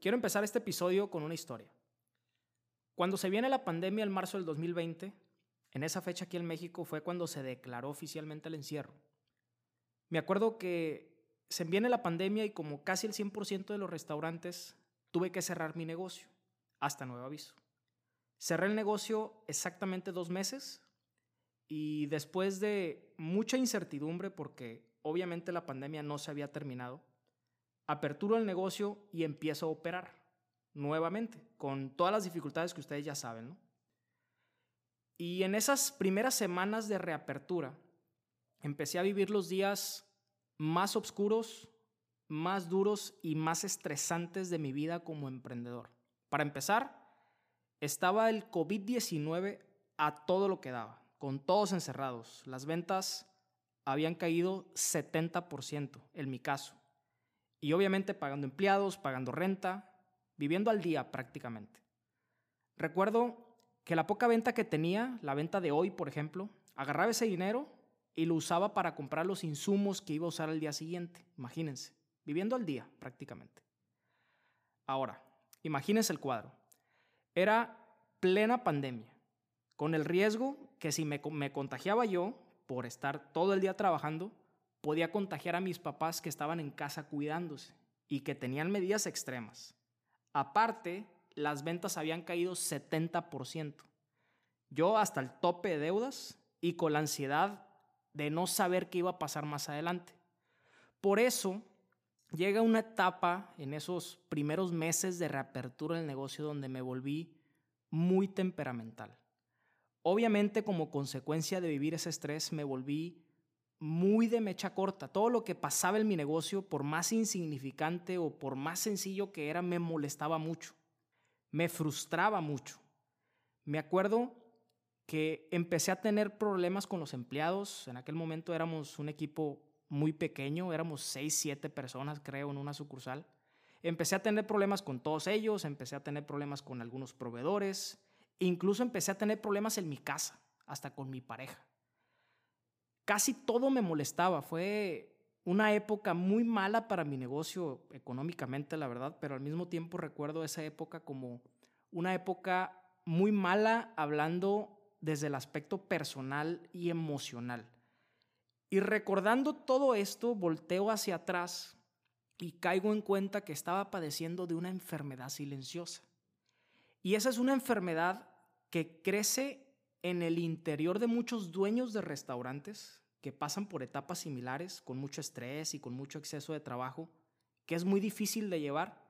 Quiero empezar este episodio con una historia. Cuando se viene la pandemia en marzo del 2020, en esa fecha aquí en México fue cuando se declaró oficialmente el encierro. Me acuerdo que se viene la pandemia y como casi el 100% de los restaurantes tuve que cerrar mi negocio, hasta nuevo aviso. Cerré el negocio exactamente dos meses y después de mucha incertidumbre porque obviamente la pandemia no se había terminado, aperturo el negocio y empiezo a operar nuevamente, con todas las dificultades que ustedes ya saben. Y en esas primeras semanas de reapertura, empecé a vivir los días más oscuros, más duros y más estresantes de mi vida como emprendedor. Para empezar, estaba el COVID-19 a todo lo que daba, con todos encerrados. Las ventas habían caído 70% en mi caso. Y obviamente pagando empleados, pagando renta, viviendo al día prácticamente. Recuerdo que la poca venta que tenía, la venta de hoy por ejemplo, agarraba ese dinero y lo usaba para comprar los insumos que iba a usar al día siguiente. Imagínense, viviendo al día prácticamente. Ahora, imagínense el cuadro. Era plena pandemia, con el riesgo que si me, me contagiaba yo por estar todo el día trabajando, podía contagiar a mis papás que estaban en casa cuidándose y que tenían medidas extremas. Aparte, las ventas habían caído 70%. Yo hasta el tope de deudas y con la ansiedad de no saber qué iba a pasar más adelante. Por eso, llega una etapa en esos primeros meses de reapertura del negocio donde me volví muy temperamental. Obviamente, como consecuencia de vivir ese estrés, me volví muy de mecha corta. Todo lo que pasaba en mi negocio, por más insignificante o por más sencillo que era, me molestaba mucho. Me frustraba mucho. Me acuerdo que empecé a tener problemas con los empleados. En aquel momento éramos un equipo muy pequeño, éramos seis, siete personas, creo, en una sucursal. Empecé a tener problemas con todos ellos, empecé a tener problemas con algunos proveedores, incluso empecé a tener problemas en mi casa, hasta con mi pareja casi todo me molestaba. Fue una época muy mala para mi negocio económicamente, la verdad, pero al mismo tiempo recuerdo esa época como una época muy mala hablando desde el aspecto personal y emocional. Y recordando todo esto, volteo hacia atrás y caigo en cuenta que estaba padeciendo de una enfermedad silenciosa. Y esa es una enfermedad que crece en el interior de muchos dueños de restaurantes que pasan por etapas similares, con mucho estrés y con mucho exceso de trabajo, que es muy difícil de llevar,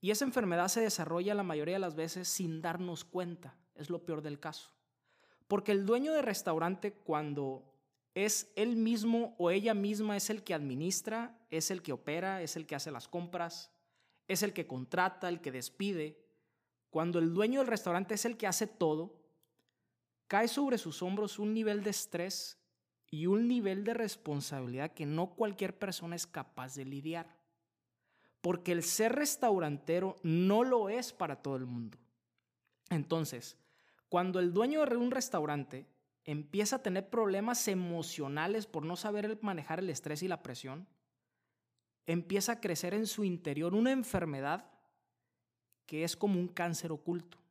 y esa enfermedad se desarrolla la mayoría de las veces sin darnos cuenta, es lo peor del caso. Porque el dueño de restaurante cuando es él mismo o ella misma es el que administra, es el que opera, es el que hace las compras, es el que contrata, el que despide, cuando el dueño del restaurante es el que hace todo, cae sobre sus hombros un nivel de estrés y un nivel de responsabilidad que no cualquier persona es capaz de lidiar. Porque el ser restaurantero no lo es para todo el mundo. Entonces, cuando el dueño de un restaurante empieza a tener problemas emocionales por no saber manejar el estrés y la presión, empieza a crecer en su interior una enfermedad que es como un cáncer oculto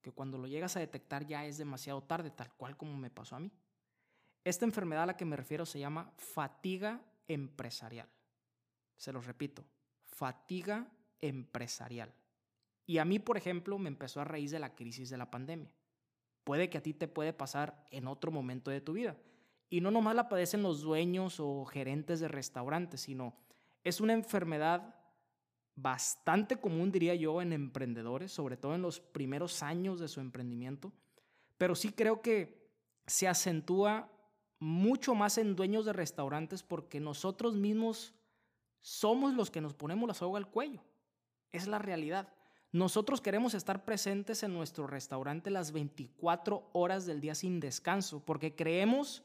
que cuando lo llegas a detectar ya es demasiado tarde, tal cual como me pasó a mí. Esta enfermedad a la que me refiero se llama fatiga empresarial. Se los repito, fatiga empresarial. Y a mí, por ejemplo, me empezó a raíz de la crisis de la pandemia. Puede que a ti te puede pasar en otro momento de tu vida. Y no nomás la padecen los dueños o gerentes de restaurantes, sino es una enfermedad bastante común, diría yo, en emprendedores, sobre todo en los primeros años de su emprendimiento, pero sí creo que se acentúa mucho más en dueños de restaurantes porque nosotros mismos somos los que nos ponemos la soga al cuello. Es la realidad. Nosotros queremos estar presentes en nuestro restaurante las 24 horas del día sin descanso porque creemos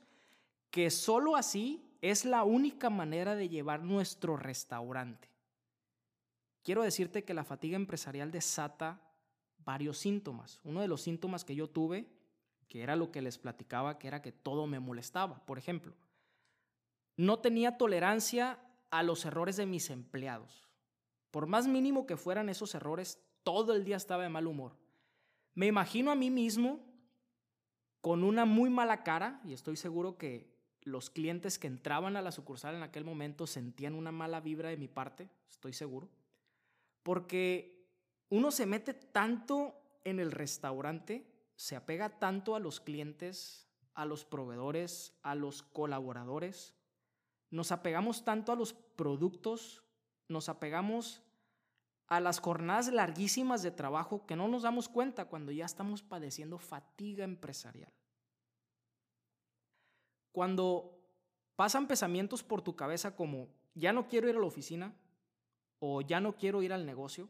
que solo así es la única manera de llevar nuestro restaurante. Quiero decirte que la fatiga empresarial desata varios síntomas. Uno de los síntomas que yo tuve, que era lo que les platicaba, que era que todo me molestaba. Por ejemplo, no tenía tolerancia a los errores de mis empleados. Por más mínimo que fueran esos errores, todo el día estaba de mal humor. Me imagino a mí mismo con una muy mala cara, y estoy seguro que los clientes que entraban a la sucursal en aquel momento sentían una mala vibra de mi parte, estoy seguro, porque uno se mete tanto en el restaurante, se apega tanto a los clientes, a los proveedores, a los colaboradores, nos apegamos tanto a los productos, nos apegamos a las jornadas larguísimas de trabajo que no nos damos cuenta cuando ya estamos padeciendo fatiga empresarial. Cuando pasan pensamientos por tu cabeza como ya no quiero ir a la oficina o ya no quiero ir al negocio,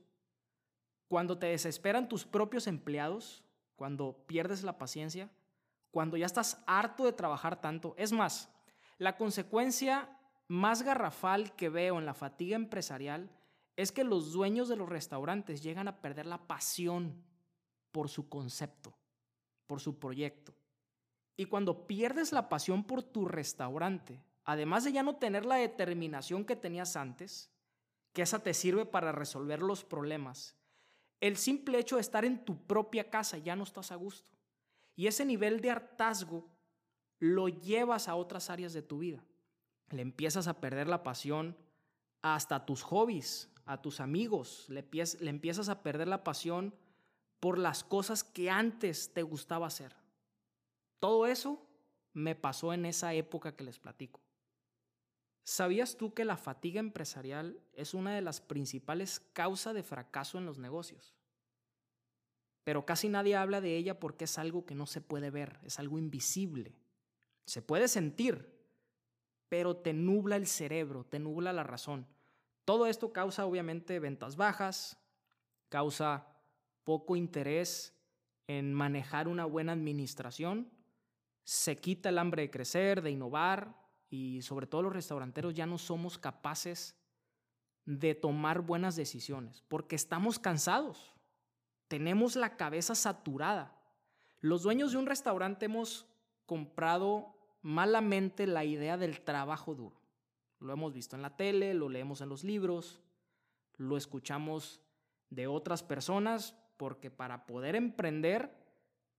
cuando te desesperan tus propios empleados, cuando pierdes la paciencia, cuando ya estás harto de trabajar tanto, es más, la consecuencia más garrafal que veo en la fatiga empresarial es que los dueños de los restaurantes llegan a perder la pasión por su concepto, por su proyecto. Y cuando pierdes la pasión por tu restaurante, además de ya no tener la determinación que tenías antes, que esa te sirve para resolver los problemas, el simple hecho de estar en tu propia casa ya no estás a gusto. Y ese nivel de hartazgo lo llevas a otras áreas de tu vida. Le empiezas a perder la pasión hasta tus hobbies, a tus amigos, le, le empiezas a perder la pasión por las cosas que antes te gustaba hacer. Todo eso me pasó en esa época que les platico. ¿Sabías tú que la fatiga empresarial es una de las principales causas de fracaso en los negocios? Pero casi nadie habla de ella porque es algo que no se puede ver, es algo invisible. Se puede sentir, pero te nubla el cerebro, te nubla la razón. Todo esto causa obviamente ventas bajas, causa poco interés en manejar una buena administración, se quita el hambre de crecer, de innovar y sobre todo los restauranteros ya no somos capaces de tomar buenas decisiones porque estamos cansados, tenemos la cabeza saturada. Los dueños de un restaurante hemos comprado malamente la idea del trabajo duro. Lo hemos visto en la tele, lo leemos en los libros, lo escuchamos de otras personas, porque para poder emprender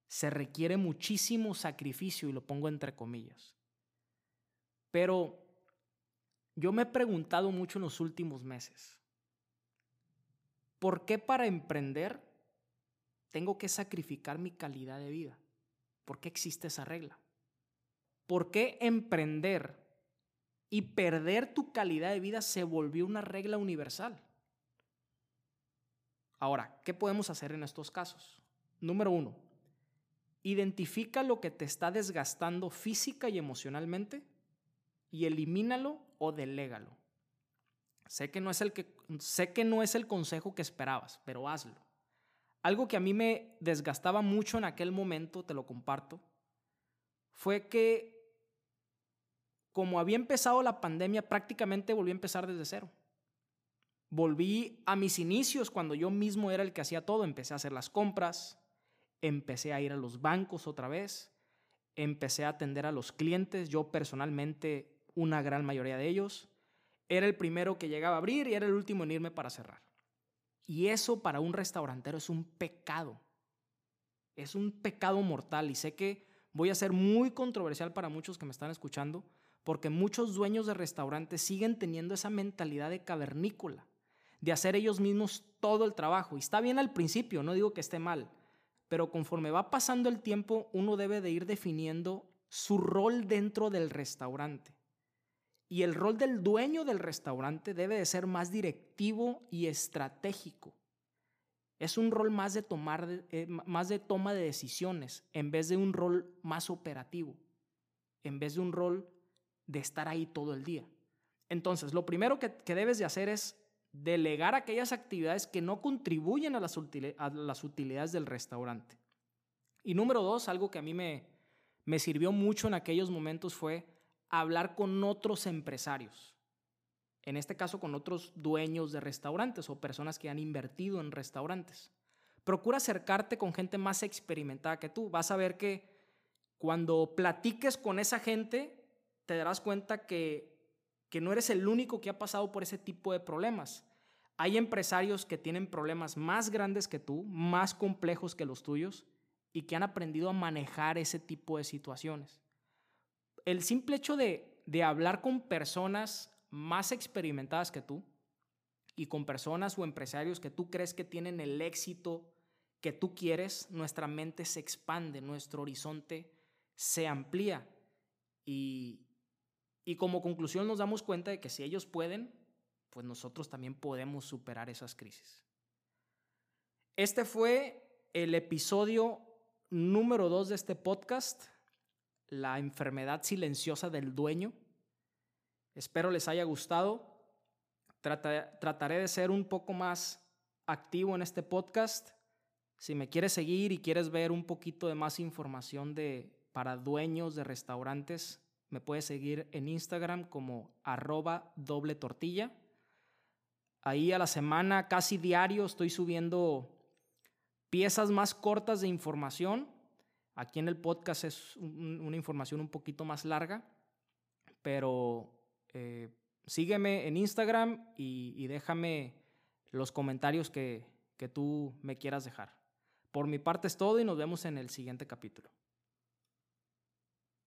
se requiere muchísimo sacrificio y lo pongo entre comillas. Pero yo me he preguntado mucho en los últimos meses, ¿por qué para emprender tengo que sacrificar mi calidad de vida? ¿Por qué existe esa regla? ¿Por qué emprender y perder tu calidad de vida se volvió una regla universal. Ahora, ¿qué podemos hacer en estos casos? Número uno, identifica lo que te está desgastando física y emocionalmente y elimínalo o delégalo. Sé que no es el, que, sé que no es el consejo que esperabas, pero hazlo. Algo que a mí me desgastaba mucho en aquel momento, te lo comparto, fue que como había empezado la pandemia, prácticamente volví a empezar desde cero. Volví a mis inicios cuando yo mismo era el que hacía todo. Empecé a hacer las compras, empecé a ir a los bancos otra vez, empecé a atender a los clientes, yo personalmente una gran mayoría de ellos. Era el primero que llegaba a abrir y era el último en irme para cerrar. Y eso para un restaurantero es un pecado. Es un pecado mortal y sé que voy a ser muy controversial para muchos que me están escuchando, porque muchos dueños de restaurantes siguen teniendo esa mentalidad de cavernícola, de hacer ellos mismos todo el trabajo. Y está bien al principio, no digo que esté mal, pero conforme va pasando el tiempo, uno debe de ir definiendo su rol dentro del restaurante. Y el rol del dueño del restaurante debe de ser más directivo y estratégico. Es un rol más de, tomar, eh, más de toma de decisiones en vez de un rol más operativo, en vez de un rol de estar ahí todo el día. Entonces, lo primero que, debes de hacer es delegar aquellas actividades que no contribuyen a las, utilidades del restaurante. Y número dos, algo que a mí me, me sirvió mucho en aquellos momentos fue hablar con otros empresarios. En este caso, con otros dueños de restaurantes o personas que han invertido en restaurantes. Procura acercarte con gente más experimentada que tú. Vas a ver que cuando platiques con esa gente, te darás cuenta que, que no eres el único que ha pasado por ese tipo de problemas. Hay empresarios que tienen problemas más grandes que tú, más complejos que los tuyos, y que han aprendido a manejar ese tipo de situaciones. El simple hecho de, de hablar con personas más experimentadas que tú y con personas o empresarios que tú crees que tienen el éxito que tú quieres, nuestra mente se expande, nuestro horizonte se amplía. Y, y como conclusión nos damos cuenta de que si ellos pueden, pues nosotros también podemos superar esas crisis. Este fue el episodio número dos de este podcast, la enfermedad silenciosa del dueño. Espero les haya gustado. trataré de ser un poco más activo en este podcast. Si me quieres seguir y quieres ver un poquito de más información de, para dueños de restaurantes, me puedes seguir en Instagram como arroba doble tortilla. Ahí a la semana, casi diario, estoy subiendo piezas más cortas de información. Aquí en el podcast es una información un poquito más larga, pero eh, sígueme en Instagram y, déjame los comentarios que tú me quieras dejar. Por mi parte es todo y nos vemos en el siguiente capítulo.